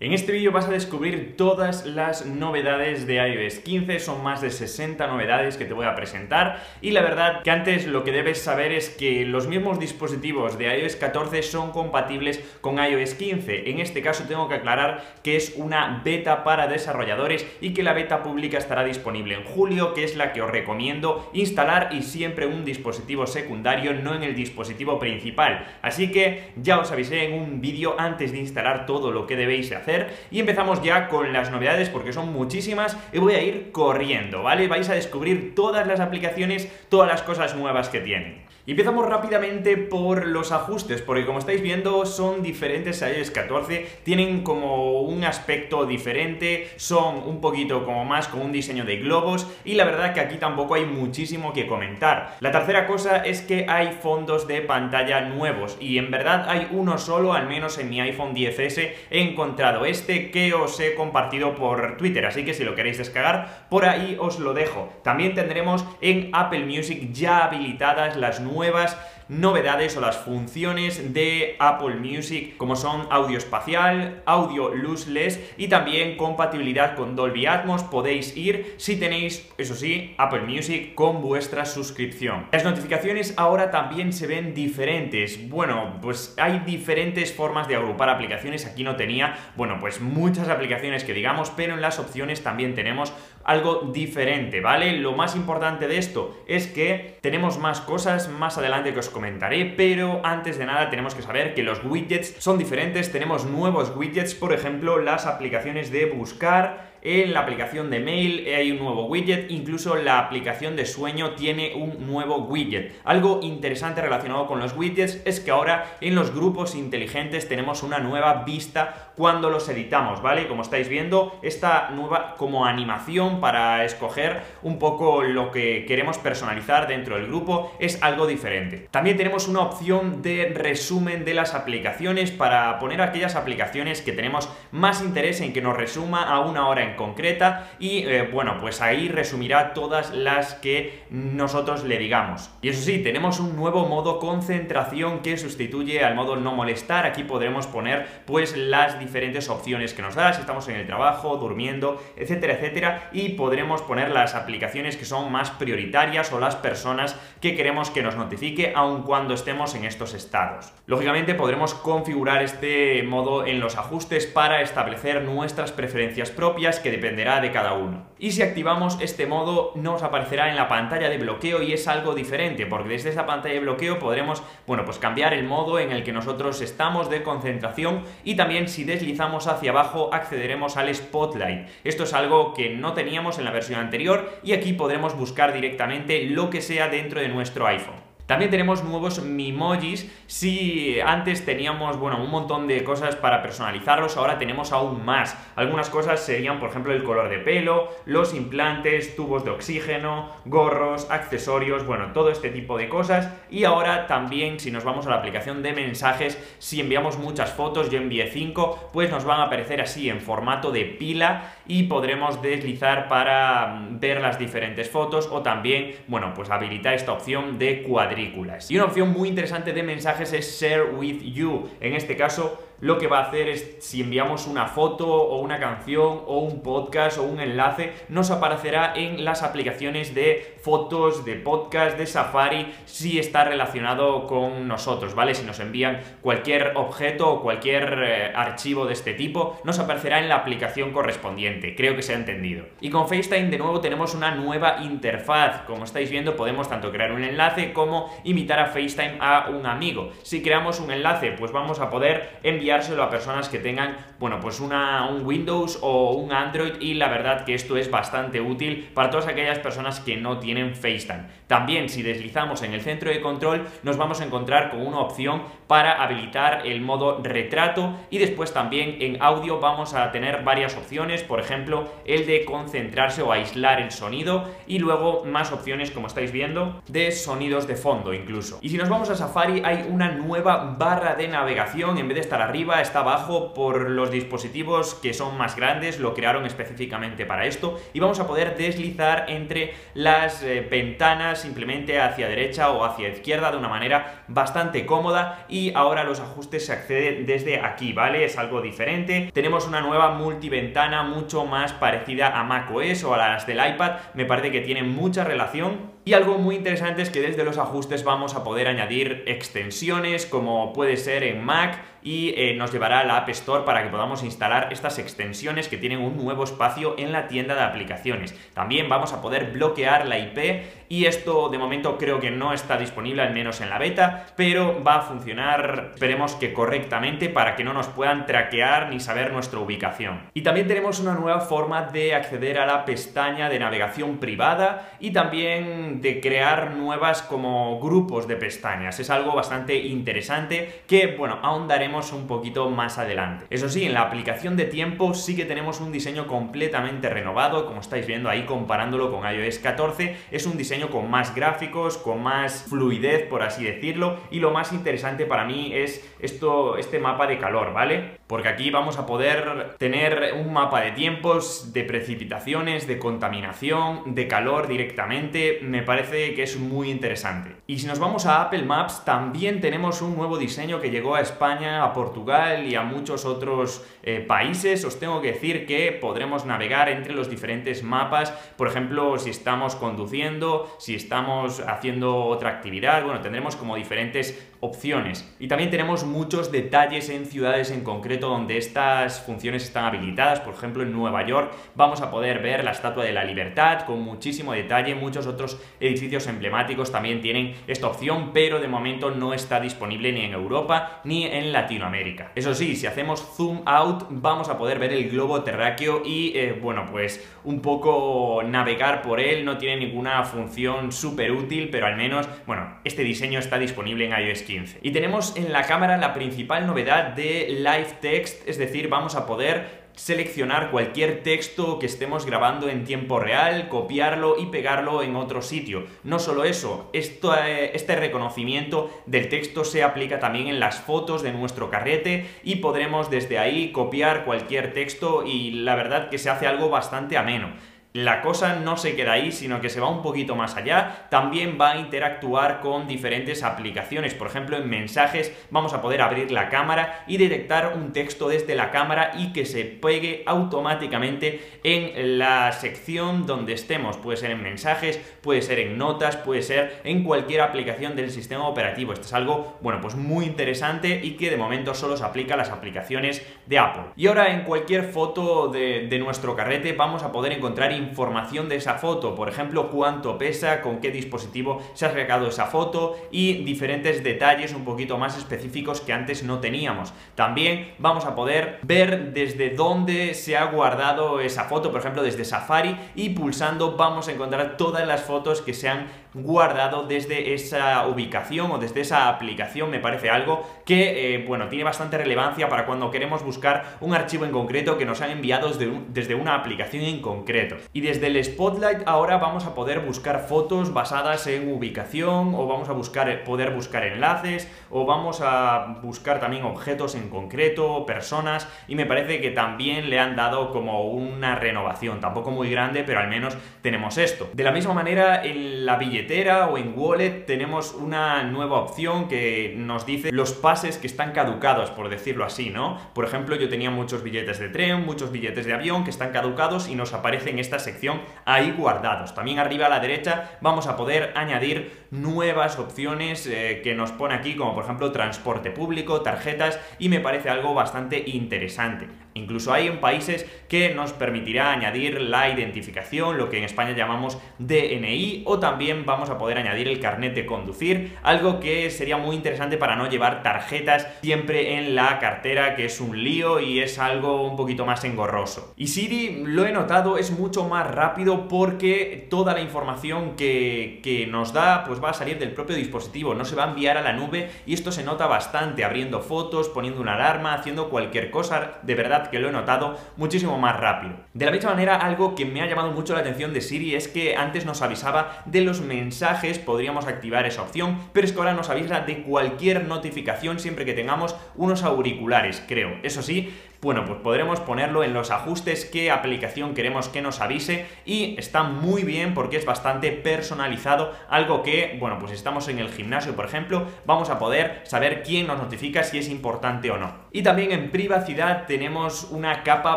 En este vídeo vas a descubrir todas las novedades de iOS 15, son más de 60 novedades que te voy a presentar y la verdad que antes lo que debes saber es que los mismos dispositivos de iOS 14 son compatibles con iOS 15. En este caso tengo que aclarar que es una beta para desarrolladores y que la beta pública estará disponible en julio, que es la que os recomiendo instalar y siempre un dispositivo secundario, no en el dispositivo principal. Así que ya os avisé en un vídeo antes de instalar todo lo que debéis hacer y empezamos ya con las novedades porque son muchísimas y voy a ir corriendo, ¿vale? Vais a descubrir todas las aplicaciones, todas las cosas nuevas que tienen. Y empezamos rápidamente por los ajustes, porque como estáis viendo son diferentes a iOS 14, tienen como un aspecto diferente, son un poquito como más con un diseño de globos y la verdad que aquí tampoco hay muchísimo que comentar. La tercera cosa es que hay fondos de pantalla nuevos y en verdad hay uno solo, al menos en mi iPhone 10S he encontrado este que os he compartido por Twitter, así que si lo queréis descargar por ahí os lo dejo. También tendremos en Apple Music ya habilitadas las nuevas nuevas novedades o las funciones de Apple Music como son audio espacial, audio lossless y también compatibilidad con Dolby Atmos. Podéis ir si tenéis, eso sí, Apple Music con vuestra suscripción. Las notificaciones ahora también se ven diferentes. Bueno, pues hay diferentes formas de agrupar aplicaciones. Aquí no tenía, bueno, pues muchas aplicaciones que digamos, pero en las opciones también tenemos algo diferente, ¿vale? Lo más importante de esto es que tenemos más cosas más adelante que os comentaré, pero antes de nada tenemos que saber que los widgets son diferentes, tenemos nuevos widgets, por ejemplo, las aplicaciones de buscar, en la aplicación de mail hay un nuevo widget, incluso la aplicación de sueño tiene un nuevo widget. Algo interesante relacionado con los widgets es que ahora en los grupos inteligentes tenemos una nueva vista cuando los editamos, ¿vale? Como estáis viendo, esta nueva como animación para escoger un poco lo que queremos personalizar dentro del grupo es algo diferente. También tenemos una opción de resumen de las aplicaciones para poner aquellas aplicaciones que tenemos más interés en que nos resuma a una hora en concreta y eh, bueno, pues ahí resumirá todas las que nosotros le digamos. Y eso sí, tenemos un nuevo modo concentración que sustituye al modo no molestar. Aquí podremos poner pues las diferentes opciones que nos da, si estamos en el trabajo, durmiendo, etcétera, etcétera, y podremos poner las aplicaciones que son más prioritarias o las personas que queremos que nos notifique aun cuando estemos en estos estados. Lógicamente podremos configurar este modo en los ajustes para establecer nuestras preferencias propias que dependerá de cada uno. Y si activamos este modo nos aparecerá en la pantalla de bloqueo y es algo diferente porque desde esta pantalla de bloqueo podremos, bueno, pues cambiar el modo en el que nosotros estamos de concentración y también si deslizamos hacia abajo accederemos al Spotlight. Esto es algo que no teníamos en la versión anterior y aquí podremos buscar directamente lo que sea dentro de nuestro iPhone. También tenemos nuevos Mimojis. Si antes teníamos, bueno, un montón de cosas para personalizarlos, ahora tenemos aún más. Algunas cosas serían, por ejemplo, el color de pelo, los implantes, tubos de oxígeno, gorros, accesorios, bueno, todo este tipo de cosas. Y ahora también, si nos vamos a la aplicación de mensajes, si enviamos muchas fotos, yo envié 5, pues nos van a aparecer así en formato de pila y podremos deslizar para mm, ver las diferentes fotos o también, bueno, pues habilitar esta opción de y una opción muy interesante de mensajes es Share with You. En este caso, lo que va a hacer es, si enviamos una foto o una canción o un podcast o un enlace, nos aparecerá en las aplicaciones de fotos, de podcast, de Safari, si está relacionado con nosotros, ¿vale? Si nos envían cualquier objeto o cualquier eh, archivo de este tipo, nos aparecerá en la aplicación correspondiente. Creo que se ha entendido. Y con FaceTime, de nuevo, tenemos una nueva interfaz. Como estáis viendo, podemos tanto crear un enlace como invitar a FaceTime a un amigo. Si creamos un enlace, pues vamos a poder enviar a personas que tengan, bueno, pues una, un Windows o un Android y la verdad que esto es bastante útil para todas aquellas personas que no tienen FaceTime. También si deslizamos en el centro de control nos vamos a encontrar con una opción para habilitar el modo retrato y después también en audio vamos a tener varias opciones, por ejemplo el de concentrarse o aislar el sonido y luego más opciones como estáis viendo de sonidos de fondo incluso. Y si nos vamos a Safari hay una nueva barra de navegación en vez de estar arriba arriba, está abajo por los dispositivos que son más grandes, lo crearon específicamente para esto y vamos a poder deslizar entre las eh, ventanas simplemente hacia derecha o hacia izquierda de una manera bastante cómoda y ahora los ajustes se acceden desde aquí, ¿vale? Es algo diferente. Tenemos una nueva multiventana mucho más parecida a macOS o a las del iPad, me parece que tiene mucha relación y algo muy interesante es que desde los ajustes vamos a poder añadir extensiones como puede ser en Mac y eh, nos llevará a la App Store para que podamos instalar estas extensiones que tienen un nuevo espacio en la tienda de aplicaciones. También vamos a poder bloquear la IP y esto de momento creo que no está disponible al menos en la beta, pero va a funcionar, esperemos que correctamente para que no nos puedan traquear ni saber nuestra ubicación. Y también tenemos una nueva forma de acceder a la pestaña de navegación privada y también de crear nuevas como grupos de pestañas. Es algo bastante interesante que, bueno, ahondaremos un poquito más adelante. Eso sí, en la aplicación de tiempo sí que tenemos un diseño completamente renovado, como estáis viendo ahí comparándolo con iOS 14, es un diseño con más gráficos, con más fluidez, por así decirlo, y lo más interesante para mí es esto, este mapa de calor, ¿vale? Porque aquí vamos a poder tener un mapa de tiempos, de precipitaciones, de contaminación, de calor directamente, me parece que es muy interesante. Y si nos vamos a Apple Maps, también tenemos un nuevo diseño que llegó a España, a Portugal y a muchos otros eh, países. Os tengo que decir que podremos navegar entre los diferentes mapas, por ejemplo, si estamos conduciendo, si estamos haciendo otra actividad, bueno, tendremos como diferentes opciones. Y también tenemos muchos detalles en ciudades en concreto donde estas funciones están habilitadas. Por ejemplo, en Nueva York vamos a poder ver la Estatua de la Libertad con muchísimo detalle. Muchos otros edificios emblemáticos también tienen esta opción, pero de momento no está disponible ni en Europa ni en Latinoamérica. Eso sí, si hacemos zoom out vamos a poder ver el globo terráqueo y, eh, bueno, pues un poco navegar por él. No tiene ninguna función súper útil, pero al menos, bueno, este diseño está disponible en iOS 15. Y tenemos en la cámara la principal novedad de Live Text, es decir, vamos a poder seleccionar cualquier texto que estemos grabando en tiempo real, copiarlo y pegarlo en otro sitio. No solo eso, esto, eh, este reconocimiento del texto se aplica también en las fotos de nuestro carrete y podremos desde ahí copiar cualquier texto y la verdad que se hace algo bastante ameno la cosa no se queda ahí, sino que se va un poquito más allá. También va a interactuar con diferentes aplicaciones. Por ejemplo, en mensajes vamos a poder abrir la cámara y detectar un texto desde la cámara y que se pegue automáticamente en la sección donde estemos. Puede ser en mensajes, puede ser en notas, puede ser en cualquier aplicación del sistema operativo. Esto es algo, bueno, pues muy interesante y que de momento solo se aplica a las aplicaciones de Apple. Y ahora en cualquier foto de, de nuestro carrete vamos a poder encontrar información de esa foto, por ejemplo, cuánto pesa, con qué dispositivo se ha sacado esa foto y diferentes detalles un poquito más específicos que antes no teníamos. También vamos a poder ver desde dónde se ha guardado esa foto, por ejemplo, desde Safari y pulsando vamos a encontrar todas las fotos que se han guardado desde esa ubicación o desde esa aplicación, me parece algo que, eh, bueno, tiene bastante relevancia para cuando queremos buscar un archivo en concreto que nos han enviado desde, una aplicación en concreto. Y desde el Spotlight ahora vamos a poder buscar fotos basadas en ubicación o vamos a buscar, poder buscar enlaces o vamos a buscar también objetos en concreto, personas y me parece que también le han dado como una renovación, tampoco muy grande, pero al menos tenemos esto. De la misma manera en la billetera o en Wallet tenemos una nueva opción que nos dice los pases que están caducados, por decirlo así, ¿no? Por ejemplo, yo tenía muchos billetes de tren, muchos billetes de avión que están caducados y nos aparecen estas sección ahí guardados. También arriba a la derecha vamos a poder añadir nuevas opciones eh, que nos pone aquí, como por ejemplo transporte público, tarjetas, y me parece algo bastante interesante. Incluso hay en países que nos permitirá añadir la identificación, lo que en España llamamos DNI, o también vamos a poder añadir el carnet de conducir, algo que sería muy interesante para no llevar tarjetas siempre en la cartera, que es un lío y es algo un poquito más engorroso. Y Siri, lo he notado, es mucho más rápido porque toda la información que, que nos da, pues va a salir del propio dispositivo, no se va a enviar a la nube y esto se nota bastante abriendo fotos, poniendo una alarma, haciendo cualquier cosa, de verdad que lo he notado muchísimo más rápido. De la misma manera, algo que me ha llamado mucho la atención de Siri es que antes nos avisaba de los mensajes, podríamos activar esa opción, pero es que ahora nos avisa de cualquier notificación siempre que tengamos unos auriculares, creo. Eso sí, bueno, pues podremos ponerlo en los ajustes qué aplicación queremos que nos avise y está muy bien porque es bastante personalizado, algo que, bueno, pues estamos en el gimnasio, por ejemplo, vamos a poder saber quién nos notifica si es importante o no. Y también en privacidad tenemos una capa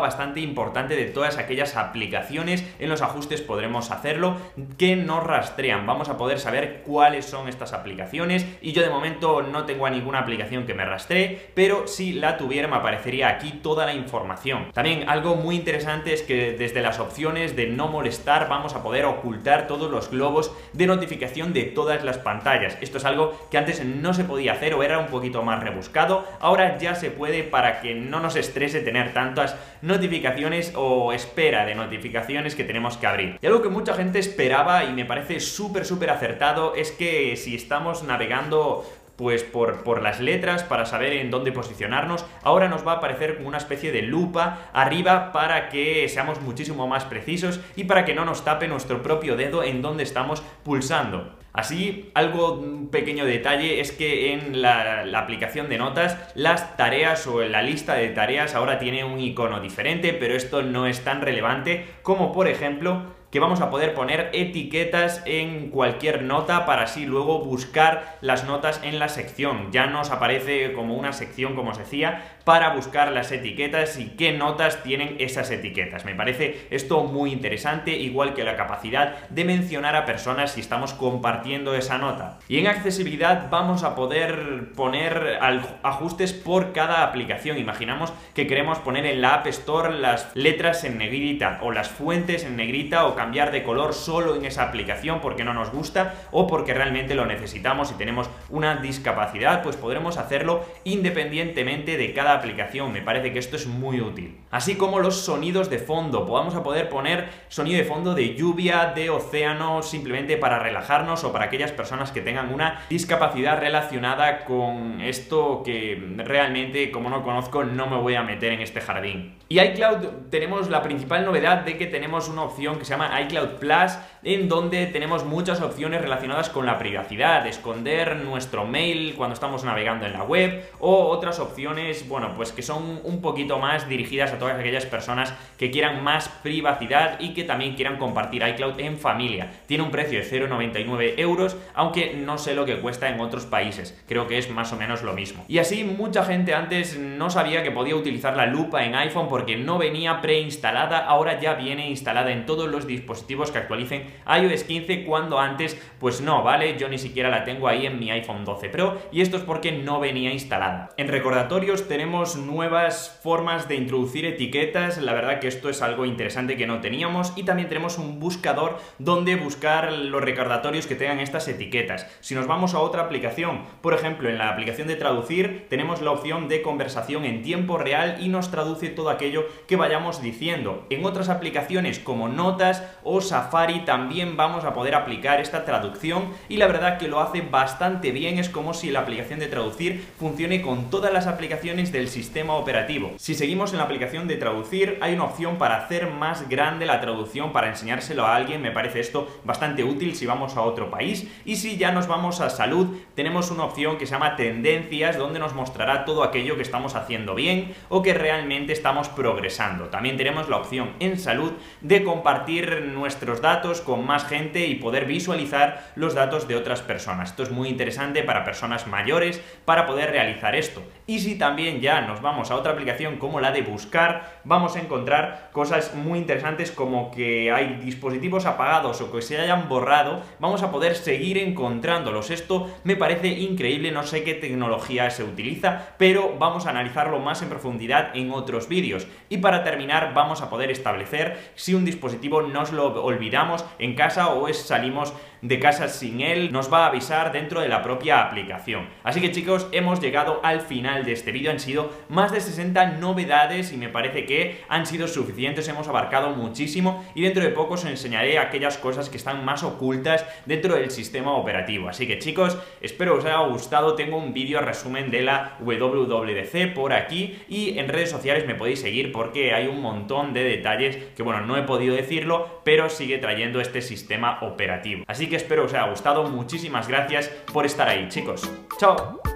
bastante importante de todas aquellas aplicaciones, en los ajustes podremos hacerlo, que nos rastrean, vamos a poder saber cuáles son estas aplicaciones y yo de momento no tengo a ninguna aplicación que me rastree, pero si la tuviera me aparecería aquí todo la información. También algo muy interesante es que desde las opciones de no molestar vamos a poder ocultar todos los globos de notificación de todas las pantallas. Esto es algo que antes no se podía hacer o era un poquito más rebuscado. Ahora ya se puede para que no nos estrese tener tantas notificaciones o espera de notificaciones que tenemos que abrir. Y algo que mucha gente esperaba y me parece súper súper acertado es que si estamos navegando pues por, por, las letras para saber en dónde posicionarnos. Ahora nos va a aparecer como una especie de lupa arriba para que seamos muchísimo más precisos y para que no nos tape nuestro propio dedo en donde estamos pulsando. Así, algo, pequeño detalle es que en la, la, aplicación de notas, las tareas o la lista de tareas ahora tiene un icono diferente, pero esto no es tan relevante como por ejemplo que vamos a poder poner etiquetas en cualquier nota para así luego buscar las notas en la sección. Ya nos aparece como una sección, como se decía, para buscar las etiquetas y qué notas tienen esas etiquetas. Me parece esto muy interesante, igual que la capacidad de mencionar a personas si estamos compartiendo esa nota. Y en accesibilidad vamos a poder poner ajustes por cada aplicación. Imaginamos que queremos poner en la App Store las letras en negrita o las fuentes en negrita cambiar de color solo en esa aplicación porque no nos gusta o porque realmente lo necesitamos y tenemos una discapacidad, pues podremos hacerlo independientemente de cada aplicación. Me parece que esto es muy útil. Así como los sonidos de fondo. Vamos a poder poner sonido de fondo de lluvia, de océano, simplemente para relajarnos o para aquellas personas que tengan una discapacidad relacionada con esto que realmente, como no conozco, no me voy a meter en este jardín. Y iCloud tenemos la principal novedad de que tenemos una opción que se llama iCloud Plus, en donde tenemos muchas opciones relacionadas con la privacidad, esconder nuestro mail cuando estamos navegando en la web o otras opciones, bueno, pues que son un poquito más dirigidas a todas aquellas personas que quieran más privacidad y que también quieran compartir iCloud en familia. Tiene un precio de 0,99 euros, aunque no sé lo que cuesta en otros países. Creo que es más o menos lo mismo. Y así mucha gente antes no sabía que podía utilizar la lupa en iPhone porque no venía preinstalada, ahora ya viene instalada en todos los dispositivos que actualicen iOS 15 cuando antes pues no, ¿vale? Yo ni siquiera la tengo ahí en mi iPhone 12 Pro y esto es porque no venía instalada. En recordatorios tenemos nuevas formas de introducir etiquetas, la verdad que esto es algo interesante que no teníamos y también tenemos un buscador donde buscar los recordatorios que tengan estas etiquetas. Si nos vamos a otra aplicación, por ejemplo en la aplicación de traducir tenemos la opción de conversación en tiempo real y nos traduce todo aquello que vayamos diciendo. En otras aplicaciones como Notas o Safari también vamos a poder aplicar esta traducción y la verdad que lo hace bastante bien, es como si la aplicación de traducir funcione con todas las aplicaciones del sistema operativo. Si seguimos en la aplicación de traducir, hay una opción para hacer más grande la traducción, para enseñárselo a alguien, me parece esto bastante útil si vamos a otro país. Y si ya nos vamos a salud, tenemos una opción que se llama tendencias, donde nos mostrará todo aquello que estamos haciendo bien o que realmente estamos progresando. También tenemos la opción en salud de compartir nuestros datos con más gente y poder visualizar los datos de otras personas. Esto es muy interesante para personas mayores para poder realizar esto. Y si también ya nos vamos a otra aplicación como la de buscar, vamos a encontrar cosas muy interesantes como que hay dispositivos apagados o que se hayan borrado, vamos a poder seguir encontrándolos. Esto me parece increíble, no sé qué tecnología se utiliza, pero vamos a analizarlo más en profundidad en otros vídeos. Y para terminar vamos a poder establecer si un dispositivo lo olvidamos en casa o es salimos de casa sin él, nos va a avisar dentro de la propia aplicación. Así que chicos, hemos llegado al final de este vídeo, han sido más de 60 novedades y me parece que han sido suficientes, hemos abarcado muchísimo y dentro de poco os enseñaré aquellas cosas que están más ocultas dentro del sistema operativo. Así que chicos, espero os haya gustado, tengo un vídeo resumen de la WWDC por aquí y en redes sociales me podéis seguir porque hay un montón de detalles que bueno, no he podido decirlo, pero sigue trayendo este sistema operativo. Así que espero os haya gustado, muchísimas gracias por estar ahí chicos. ¡Chao!